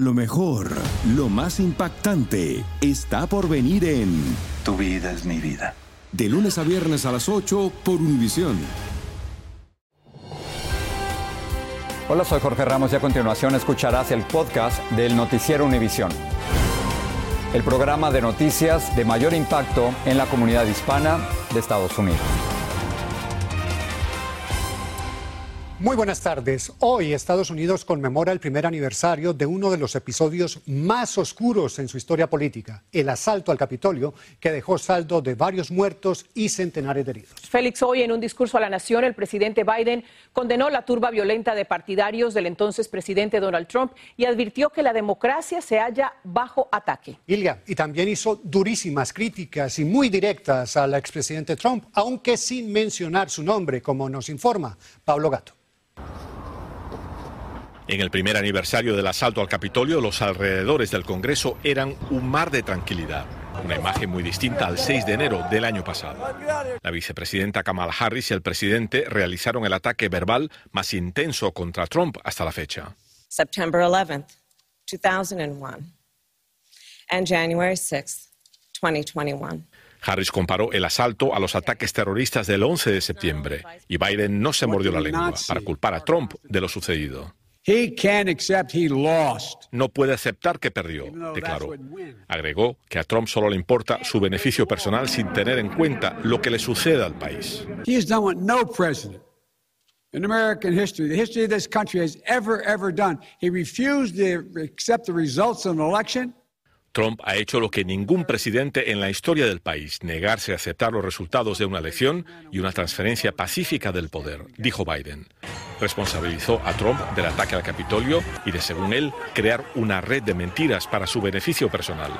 Lo mejor, lo más impactante, está por venir en Tu vida es mi vida. De lunes a viernes a las 8 por Univisión. Hola, soy Jorge Ramos y a continuación escucharás el podcast del Noticiero Univisión. El programa de noticias de mayor impacto en la comunidad hispana de Estados Unidos. Muy buenas tardes. Hoy Estados Unidos conmemora el primer aniversario de uno de los episodios más oscuros en su historia política, el asalto al Capitolio, que dejó saldo de varios muertos y centenares de heridos. Félix, hoy en un discurso a la nación, el presidente Biden condenó la turba violenta de partidarios del entonces presidente Donald Trump y advirtió que la democracia se halla bajo ataque. Ilia, y también hizo durísimas críticas y muy directas al expresidente Trump, aunque sin mencionar su nombre, como nos informa Pablo Gato. En el primer aniversario del asalto al Capitolio, los alrededores del Congreso eran un mar de tranquilidad. Una imagen muy distinta al 6 de enero del año pasado. La vicepresidenta Kamala Harris y el presidente realizaron el ataque verbal más intenso contra Trump hasta la fecha. September 11, 2001, and January 6, 2021. Harris comparó el asalto a los ataques terroristas del 11 de septiembre y Biden no se mordió la lengua para culpar a Trump de lo sucedido. No puede aceptar que perdió, declaró. Agregó que a Trump solo le importa su beneficio personal sin tener en cuenta lo que le suceda al país. in American history, the history of this country has ever, ever done. He refused to accept the results of an election. Trump ha hecho lo que ningún presidente en la historia del país, negarse a aceptar los resultados de una elección y una transferencia pacífica del poder, dijo Biden. Responsabilizó a Trump del ataque al Capitolio y de, según él, crear una red de mentiras para su beneficio personal.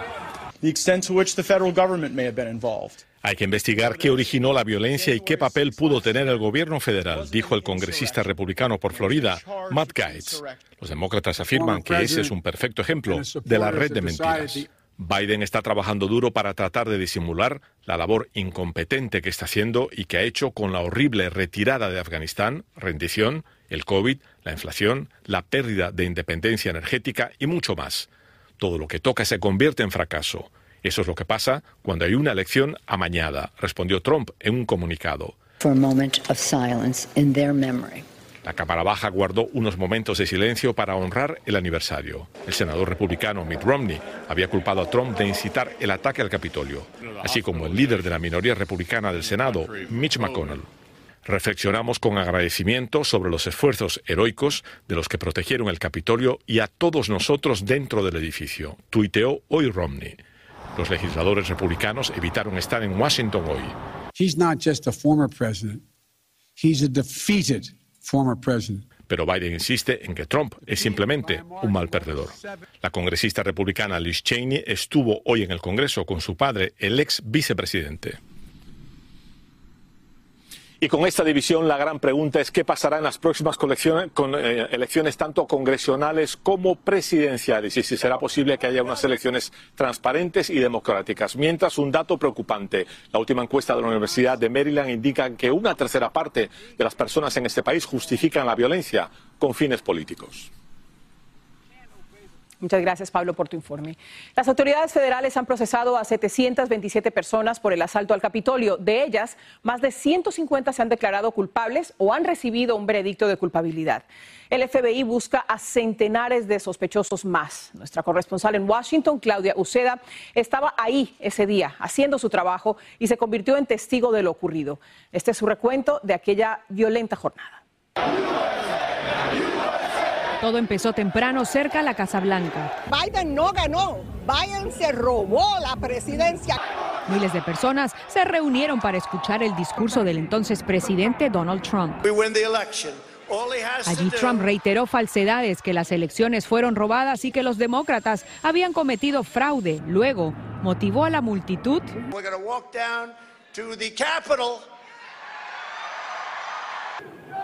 Hay que investigar qué originó la violencia y qué papel pudo tener el gobierno federal, dijo el congresista republicano por Florida, Matt Gaetz. Los demócratas afirman que ese es un perfecto ejemplo de la red de mentiras. Biden está trabajando duro para tratar de disimular la labor incompetente que está haciendo y que ha hecho con la horrible retirada de Afganistán, rendición, el COVID, la inflación, la pérdida de independencia energética y mucho más. Todo lo que toca se convierte en fracaso. Eso es lo que pasa cuando hay una elección amañada, respondió Trump en un comunicado. La Cámara Baja guardó unos momentos de silencio para honrar el aniversario. El senador republicano Mitt Romney había culpado a Trump de incitar el ataque al Capitolio, así como el líder de la minoría republicana del Senado, Mitch McConnell. Reflexionamos con agradecimiento sobre los esfuerzos heroicos de los que protegieron el Capitolio y a todos nosotros dentro del edificio, tuiteó hoy Romney. Los legisladores republicanos evitaron estar en Washington hoy. Pero Biden insiste en que Trump es simplemente un mal perdedor. La congresista republicana Liz Cheney estuvo hoy en el Congreso con su padre, el ex vicepresidente. Y con esta división la gran pregunta es qué pasará en las próximas eh, elecciones tanto congresionales como presidenciales y si será posible que haya unas elecciones transparentes y democráticas. Mientras, un dato preocupante. La última encuesta de la Universidad de Maryland indica que una tercera parte de las personas en este país justifican la violencia con fines políticos. Muchas gracias, Pablo, por tu informe. Las autoridades federales han procesado a 727 personas por el asalto al Capitolio. De ellas, más de 150 se han declarado culpables o han recibido un veredicto de culpabilidad. El FBI busca a centenares de sospechosos más. Nuestra corresponsal en Washington, Claudia Uceda, estaba ahí ese día haciendo su trabajo y se convirtió en testigo de lo ocurrido. Este es su recuento de aquella violenta jornada. Todo empezó temprano cerca a la Casa Blanca. Biden no ganó, Biden se robó la presidencia. Miles de personas se reunieron para escuchar el discurso del entonces presidente Donald Trump. Allí Trump reiteró falsedades, que las elecciones fueron robadas y que los demócratas habían cometido fraude. Luego motivó a la multitud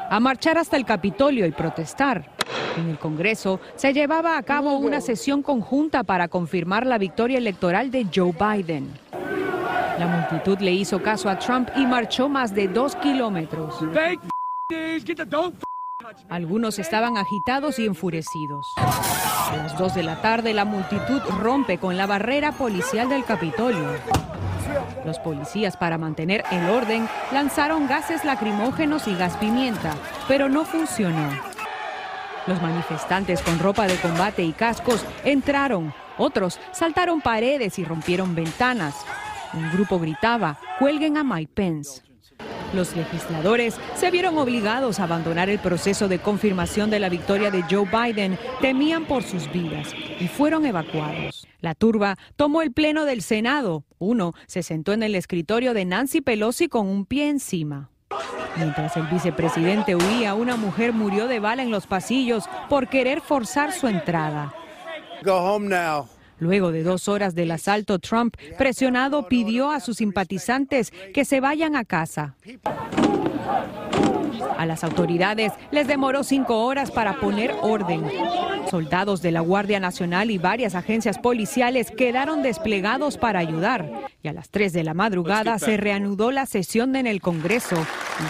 a marchar hasta el Capitolio y protestar. En el Congreso se llevaba a cabo una sesión conjunta para confirmar la victoria electoral de Joe Biden. La multitud le hizo caso a Trump y marchó más de dos kilómetros. Algunos estaban agitados y enfurecidos. A las 2 de la tarde la multitud rompe con la barrera policial del Capitolio. Los policías para mantener el orden lanzaron gases lacrimógenos y gas pimienta, pero no funcionó. Los manifestantes con ropa de combate y cascos entraron, otros saltaron paredes y rompieron ventanas. Un grupo gritaba, cuelguen a Mike Pence. Los legisladores se vieron obligados a abandonar el proceso de confirmación de la victoria de Joe Biden, temían por sus vidas y fueron evacuados. La turba tomó el pleno del Senado. Uno se sentó en el escritorio de Nancy Pelosi con un pie encima. Mientras el vicepresidente huía, una mujer murió de bala en los pasillos por querer forzar su entrada. Luego de dos horas del asalto, Trump, presionado, pidió a sus simpatizantes que se vayan a casa. A las autoridades les demoró cinco horas para poner orden. Soldados de la Guardia Nacional y varias agencias policiales quedaron desplegados para ayudar. Y a las tres de la madrugada se reanudó la sesión en el Congreso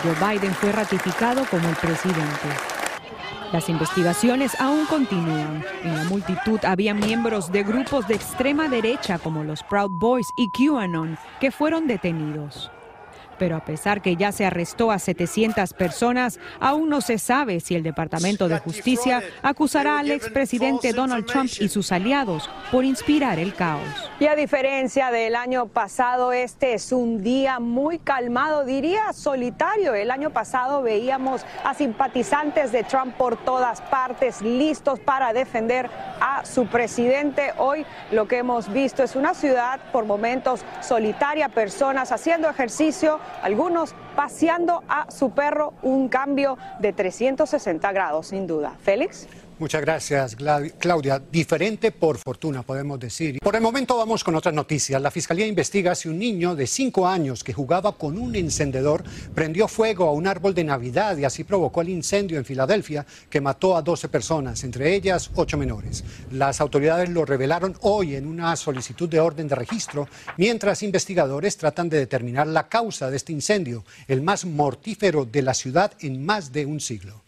Joe Biden fue ratificado como el presidente. Las investigaciones aún continúan. En la multitud había miembros de grupos de extrema derecha como los Proud Boys y QAnon que fueron detenidos. Pero a pesar que ya se arrestó a 700 personas, aún no se sabe si el Departamento de Justicia acusará al expresidente Donald Trump y sus aliados por inspirar el caos. Y a diferencia del año pasado, este es un día muy calmado, diría solitario. El año pasado veíamos a simpatizantes de Trump por todas partes, listos para defender a su presidente. Hoy lo que hemos visto es una ciudad por momentos solitaria, personas haciendo ejercicio, algunos paseando a su perro, un cambio de 360 grados, sin duda. Félix. Muchas gracias, Claudia. Diferente por fortuna, podemos decir. Por el momento vamos con otras noticias. La Fiscalía investiga si un niño de cinco años que jugaba con un encendedor prendió fuego a un árbol de Navidad y así provocó el incendio en Filadelfia que mató a 12 personas, entre ellas ocho menores. Las autoridades lo revelaron hoy en una solicitud de orden de registro, mientras investigadores tratan de determinar la causa de este incendio, el más mortífero de la ciudad en más de un siglo.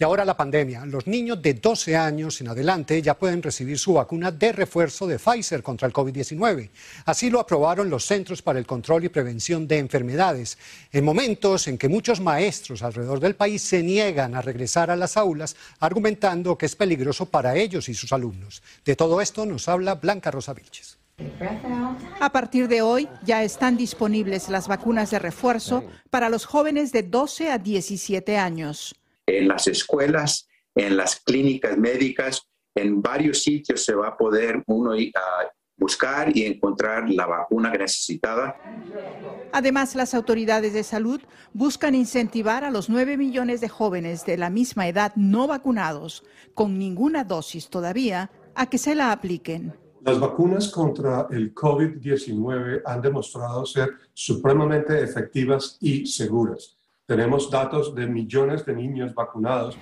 Y ahora la pandemia. Los niños de 12 años en adelante ya pueden recibir su vacuna de refuerzo de Pfizer contra el COVID-19. Así lo aprobaron los Centros para el Control y Prevención de Enfermedades, en momentos en que muchos maestros alrededor del país se niegan a regresar a las aulas, argumentando que es peligroso para ellos y sus alumnos. De todo esto nos habla Blanca Rosa Vilches. A partir de hoy ya están disponibles las vacunas de refuerzo para los jóvenes de 12 a 17 años en las escuelas, en las clínicas médicas, en varios sitios se va a poder uno ir a buscar y encontrar la vacuna que necesitaba. Además, las autoridades de salud buscan incentivar a los 9 millones de jóvenes de la misma edad no vacunados, con ninguna dosis todavía, a que se la apliquen. Las vacunas contra el COVID-19 han demostrado ser supremamente efectivas y seguras. Tenemos datos de millones de niños vacunados.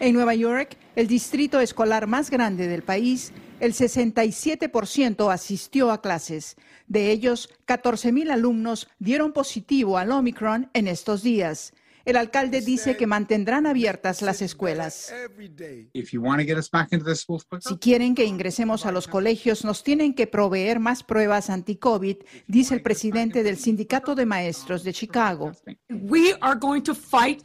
En Nueva York, el distrito escolar más grande del país, el 67% asistió a clases. De ellos, 14.000 alumnos dieron positivo al Omicron en estos días. El alcalde dice que mantendrán abiertas las escuelas. Si quieren que ingresemos a los colegios, nos tienen que proveer más pruebas anti-COVID, dice el presidente del Sindicato de Maestros de Chicago.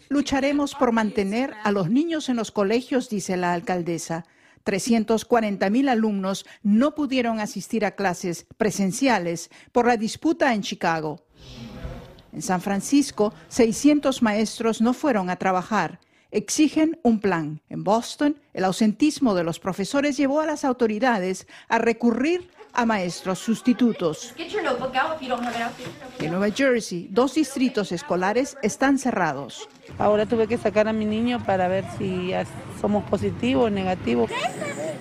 Lucharemos por mantener a los niños en los colegios, dice la alcaldesa. 340 mil alumnos no pudieron asistir a clases presenciales por la disputa en Chicago. En San Francisco, 600 maestros no fueron a trabajar. Exigen un plan. En Boston, el ausentismo de los profesores llevó a las autoridades a recurrir a maestros sustitutos. En Nueva Jersey, dos distritos escolares están cerrados. Ahora tuve que sacar a mi niño para ver si somos positivos o negativos.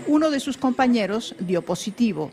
Uno de sus compañeros dio positivo.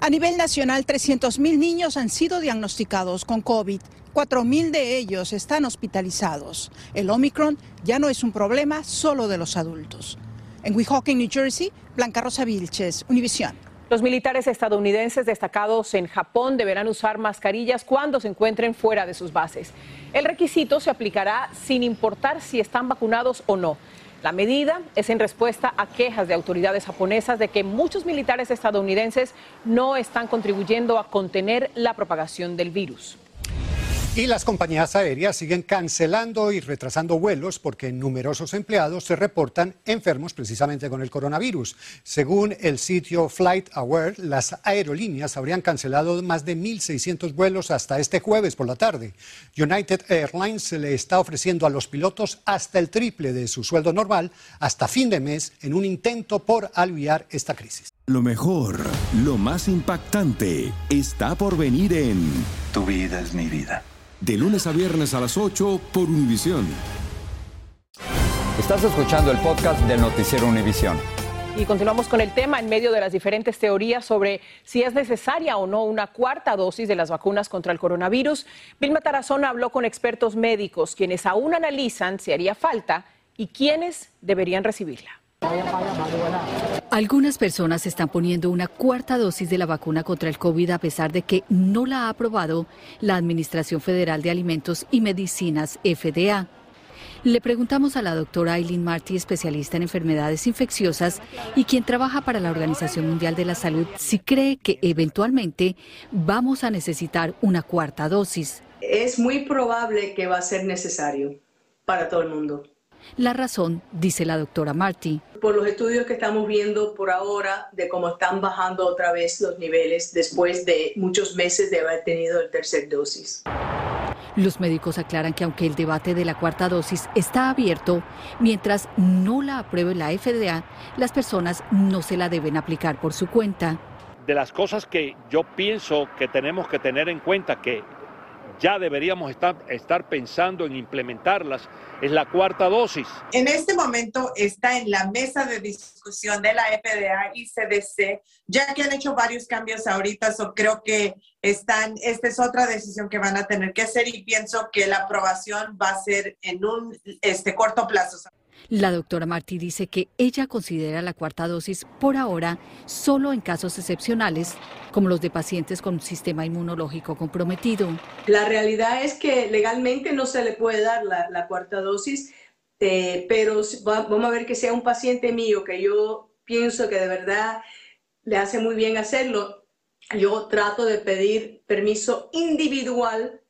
A nivel nacional, 300.000 niños han sido diagnosticados con COVID. 4.000 de ellos están hospitalizados. El Omicron ya no es un problema solo de los adultos. En Weehawken, New Jersey, Blanca Rosa Vilches, Univisión. Los militares estadounidenses destacados en Japón deberán usar mascarillas cuando se encuentren fuera de sus bases. El requisito se aplicará sin importar si están vacunados o no. La medida es en respuesta a quejas de autoridades japonesas de que muchos militares estadounidenses no están contribuyendo a contener la propagación del virus. Y las compañías aéreas siguen cancelando y retrasando vuelos porque numerosos empleados se reportan enfermos precisamente con el coronavirus. Según el sitio Flight Aware, las aerolíneas habrían cancelado más de 1.600 vuelos hasta este jueves por la tarde. United Airlines se le está ofreciendo a los pilotos hasta el triple de su sueldo normal hasta fin de mes en un intento por aliviar esta crisis. Lo mejor, lo más impactante, está por venir en Tu vida es mi vida. De lunes a viernes a las 8 por Univisión. Estás escuchando el podcast del noticiero Univisión. Y continuamos con el tema en medio de las diferentes teorías sobre si es necesaria o no una cuarta dosis de las vacunas contra el coronavirus. Vilma Tarazona habló con expertos médicos, quienes aún analizan si haría falta y quiénes deberían recibirla. Algunas personas están poniendo una cuarta dosis de la vacuna contra el COVID a pesar de que no la ha aprobado la Administración Federal de Alimentos y Medicinas, FDA. Le preguntamos a la doctora Aileen Marty, especialista en enfermedades infecciosas y quien trabaja para la Organización Mundial de la Salud, si cree que eventualmente vamos a necesitar una cuarta dosis. Es muy probable que va a ser necesario para todo el mundo. La razón, dice la doctora Marty. Por los estudios que estamos viendo por ahora de cómo están bajando otra vez los niveles después de muchos meses de haber tenido el tercer dosis. Los médicos aclaran que aunque el debate de la cuarta dosis está abierto, mientras no la apruebe la FDA, las personas no se la deben aplicar por su cuenta. De las cosas que yo pienso que tenemos que tener en cuenta que ya deberíamos estar, pensando en implementarlas, es la cuarta dosis. En este momento está en la mesa de discusión de la FDA y CDC, ya que han hecho varios cambios ahorita, so creo que están, esta es otra decisión que van a tener que hacer y pienso que la aprobación va a ser en un este, corto plazo. La doctora Martí dice que ella considera la cuarta dosis por ahora solo en casos excepcionales, como los de pacientes con un sistema inmunológico comprometido. La realidad es que legalmente no se le puede dar la, cuarta dosis, eh, pero va, vamos a ver que sea un paciente mío que yo pienso que de verdad le hace muy bien hacerlo. Yo trato de pedir permiso individual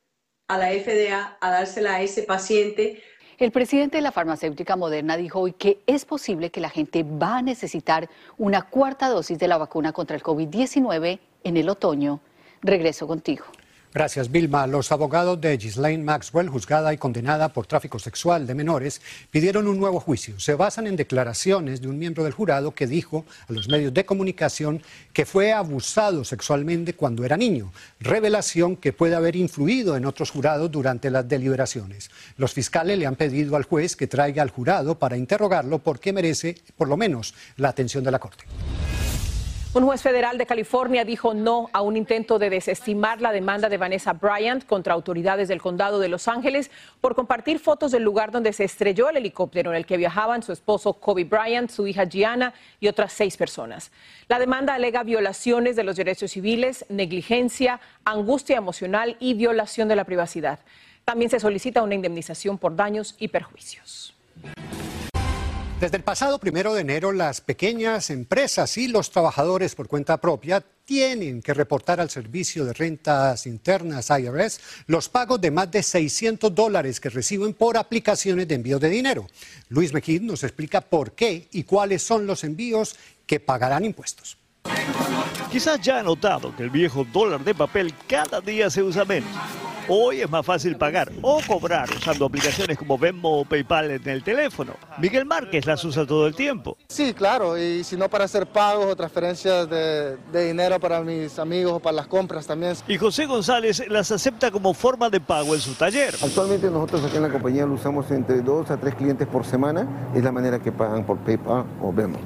a la FDA a dársela a ese paciente el presidente de la farmacéutica Moderna dijo hoy que es posible que la gente va a necesitar una cuarta dosis de la vacuna contra el COVID-19 en el otoño. Regreso contigo. Gracias, Vilma. Los abogados de Ghislaine Maxwell, juzgada y condenada por tráfico sexual de menores, pidieron un nuevo juicio. Se basan en declaraciones de un miembro del jurado que dijo a los medios de comunicación que fue abusado sexualmente cuando era niño, revelación que puede haber influido en otros jurados durante las deliberaciones. Los fiscales le han pedido al juez que traiga al jurado para interrogarlo porque merece, por lo menos, la atención de la Corte. Un juez federal de California dijo no a un intento de desestimar la demanda de Vanessa Bryant contra autoridades del condado de Los Ángeles por compartir fotos del lugar donde se estrelló el helicóptero en el que viajaban su esposo Kobe Bryant, su hija Gianna y otras seis personas. La demanda alega violaciones de los derechos civiles, negligencia, angustia emocional y violación de la privacidad. También se solicita una indemnización por daños y perjuicios. Desde el pasado primero de enero, las pequeñas empresas y los trabajadores por cuenta propia tienen que reportar al Servicio de Rentas Internas IRS los pagos de más de 600 dólares que reciben por aplicaciones de envío de dinero. Luis Mejid nos explica por qué y cuáles son los envíos que pagarán impuestos. Quizás ya ha notado que el viejo dólar de papel cada día se usa menos. Hoy es más fácil pagar o cobrar usando aplicaciones como Venmo o PayPal en el teléfono. Miguel Márquez las usa todo el tiempo. Sí, claro, y si no para hacer pagos o transferencias de, de, dinero para mis amigos o para las compras también. Y José González las acepta como forma de pago en su taller. Actualmente nosotros aquí en la compañía lo usamos entre dos a tres clientes por semana. Es la manera que pagan por PayPal o Venmo.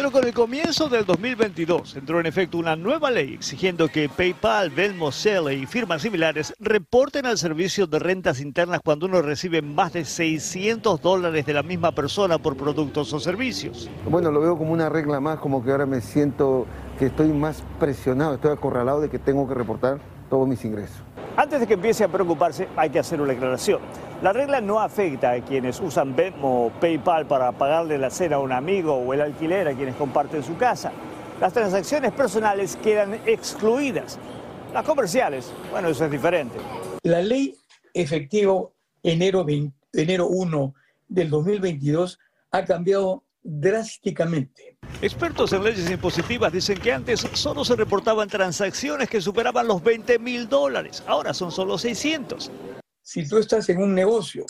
Pero con el comienzo del 2022 entró en efecto una nueva ley exigiendo que PayPal, Venmo, Zelle y firmas similares reporten al servicio de rentas internas cuando uno recibe más de 600 dólares de la misma persona por productos o servicios. Bueno, lo veo como una regla más, como que ahora me siento que estoy más presionado, estoy acorralado de que tengo que reportar todos mis ingresos. Antes de que empiece a preocuparse, hay que hacer una aclaración. La regla no afecta a quienes usan Venmo o PayPal para pagarle la cena a un amigo o el alquiler a quienes comparten su casa. Las transacciones personales quedan excluidas. Las comerciales, bueno, eso es diferente. La ley efectivo enero, enero 1 del 2022 ha cambiado drásticamente. Expertos en leyes impositivas dicen que antes solo se reportaban transacciones que superaban los 20 mil dólares, ahora son solo 600. Si tú estás en un negocio,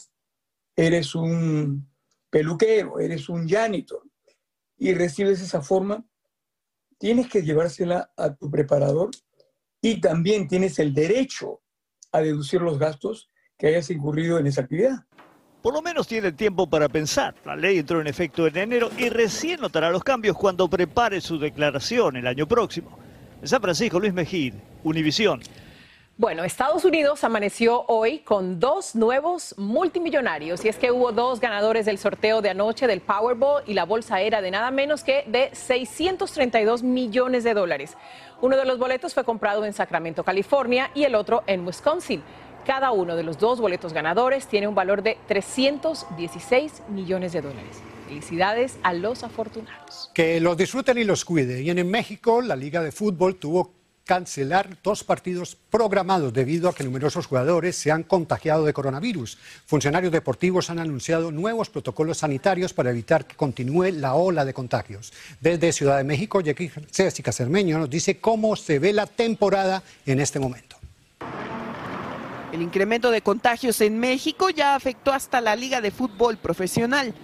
eres un peluquero, eres un janitor y recibes esa forma, tienes que llevársela a tu preparador y también tienes el derecho a deducir los gastos que hayas incurrido en esa actividad. Por lo menos tiene tiempo para pensar. La ley entró en efecto en enero y recién notará los cambios cuando prepare su declaración el año próximo. En San Francisco, Luis Mejid, Univisión. Bueno, Estados Unidos amaneció hoy con dos nuevos multimillonarios y es que hubo dos ganadores del sorteo de anoche del Powerball y la bolsa era de nada menos que de 632 millones de dólares. Uno de los boletos fue comprado en Sacramento, California y el otro en Wisconsin. Cada uno de los dos boletos ganadores tiene un valor de 316 millones de dólares. Felicidades a los afortunados. Que los disfruten y los cuide. Y en México, la Liga de Fútbol tuvo cancelar dos partidos programados debido a que numerosos jugadores se han contagiado de coronavirus. Funcionarios deportivos han anunciado nuevos protocolos sanitarios para evitar que continúe la ola de contagios. Desde Ciudad de México, Jessica Cermeño nos dice cómo se ve la temporada en este momento. El incremento de contagios en México ya afectó hasta la Liga de Fútbol Profesional.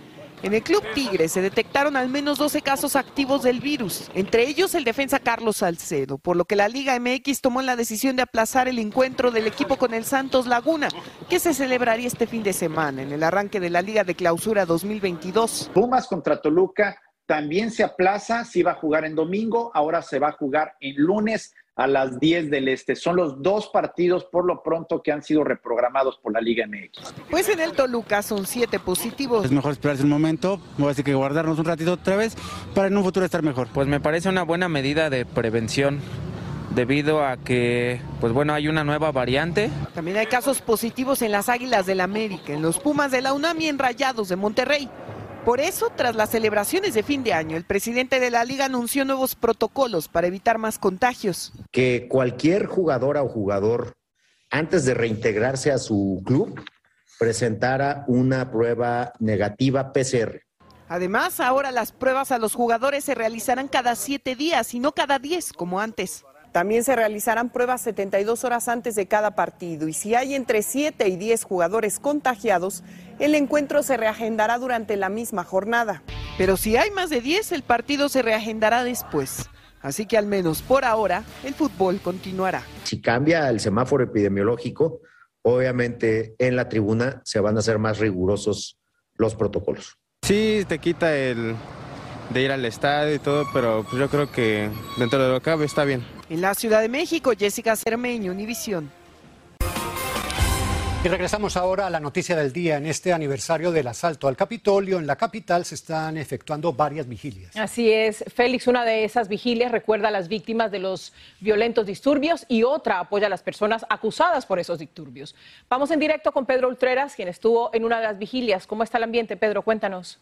En el Club Tigre se detectaron al menos 12 casos activos del virus, entre ellos el defensa Carlos Salcedo, por lo que la Liga MX tomó la decisión de aplazar el encuentro del equipo con el Santos Laguna, que se celebraría este fin de semana en el arranque de la Liga de Clausura 2022. Pumas contra Toluca también se aplaza, se iba a jugar en domingo, ahora se va a jugar en lunes a las 10 del Este. Son los dos partidos por lo pronto que han sido reprogramados por la Liga MX. Pues en el Toluca son siete positivos. Es mejor esperarse un momento, voy a decir que guardarnos un ratito otra vez para en un futuro estar mejor. Pues me parece una buena medida de prevención debido a que, pues bueno, hay una nueva variante. También hay casos positivos en las Águilas del América, en los Pumas de la UNAM y en Rayados de Monterrey. Por eso, tras las celebraciones de fin de año, el presidente de la liga anunció nuevos protocolos para evitar más contagios. Que cualquier jugadora o jugador, antes de reintegrarse a su club, presentara una prueba negativa PCR. Además, ahora las pruebas a los jugadores se realizarán cada siete días y no cada diez como antes. También se realizarán pruebas 72 horas antes de cada partido y si hay entre 7 y 10 jugadores contagiados, el encuentro se reagendará durante la misma jornada. Pero si hay más de 10, el partido se reagendará después. Así que al menos por ahora, el fútbol continuará. Si cambia el semáforo epidemiológico, obviamente en la tribuna se van a hacer más rigurosos los protocolos. Sí, te quita el de ir al estadio y todo, pero pues yo creo que dentro de lo que cabe está bien. En la Ciudad de México, Jessica Cermeño, Univisión. Y regresamos ahora a la noticia del día. En este aniversario del asalto al Capitolio, en la capital se están efectuando varias vigilias. Así es, Félix, una de esas vigilias recuerda a las víctimas de los violentos disturbios y otra apoya a las personas acusadas por esos disturbios. Vamos en directo con Pedro Ultreras, quien estuvo en una de las vigilias. ¿Cómo está el ambiente, Pedro? Cuéntanos.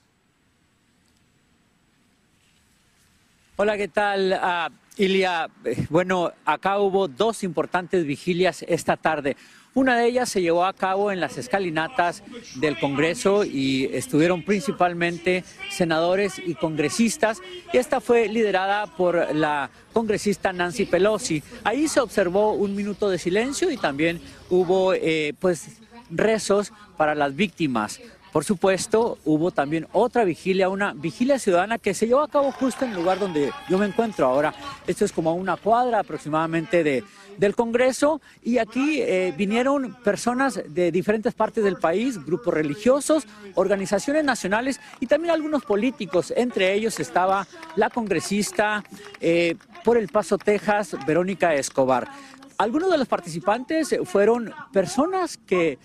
Hola, ¿qué tal? Uh, Ilia, eh, bueno, acá hubo dos importantes vigilias esta tarde. Una de ellas se llevó a cabo en las escalinatas del Congreso y estuvieron principalmente senadores y congresistas. Y esta fue liderada por la congresista Nancy Pelosi. Ahí se observó un minuto de silencio y también hubo eh, pues rezos para las víctimas. Por supuesto, hubo también otra vigilia, una vigilia ciudadana que se llevó a cabo justo en el lugar donde yo me encuentro ahora. Esto es como una cuadra aproximadamente de, del Congreso y aquí eh, vinieron personas de diferentes partes del país, grupos religiosos, organizaciones nacionales y también algunos políticos. Entre ellos estaba la congresista eh, por El Paso, Texas, Verónica Escobar. Algunos de los participantes fueron personas que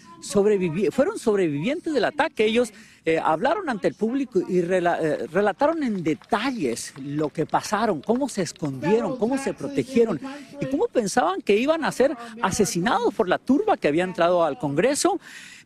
fueron sobrevivientes del ataque. Ellos eh, hablaron ante el público y eh, relataron en detalles lo que pasaron, cómo se escondieron, cómo se protegieron y cómo pensaban que iban a ser asesinados por la turba que había entrado al Congreso.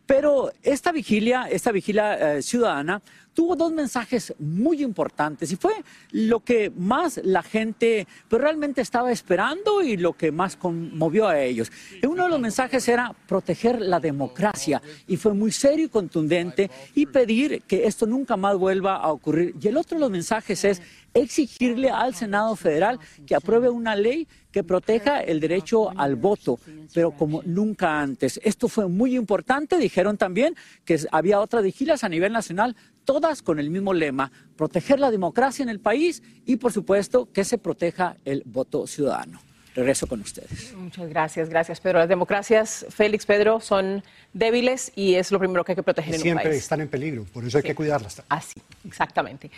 Pero esta vigilia, esta vigilia eh, ciudadana, tuvo dos mensajes muy importantes y fue lo que más la gente pues, realmente estaba esperando y lo que más conmovió a ellos. Uno de los mensajes era proteger la democracia y fue muy serio y contundente y pedir que esto nunca más vuelva a ocurrir. Y el otro de los mensajes es exigirle al Senado Federal que apruebe una ley que proteja el derecho al voto, pero como nunca antes. Esto fue muy importante. Dijeron también que había otras vigilias a nivel nacional, todas con el mismo lema, proteger la democracia en el país y, por supuesto, que se proteja el voto ciudadano. Regreso con ustedes. Muchas gracias, gracias Pedro. Las democracias, Félix, Pedro, son débiles y es lo primero que hay que proteger en un país. Siempre están en peligro, por eso hay que cuidarlas. Así, exactamente.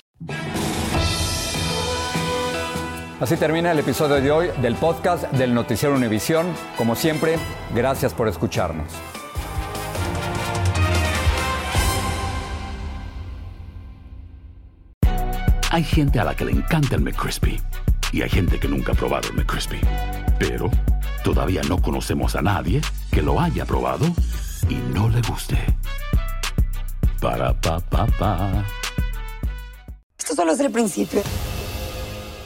Así termina el episodio de hoy del podcast del Noticiero Univisión. Como siempre, gracias por escucharnos. Hay gente a la que le encanta el McCrispy y hay gente que nunca ha probado el McCrispy. Pero todavía no conocemos a nadie que lo haya probado y no le guste. Para pa pa pa. Esto solo es el principio.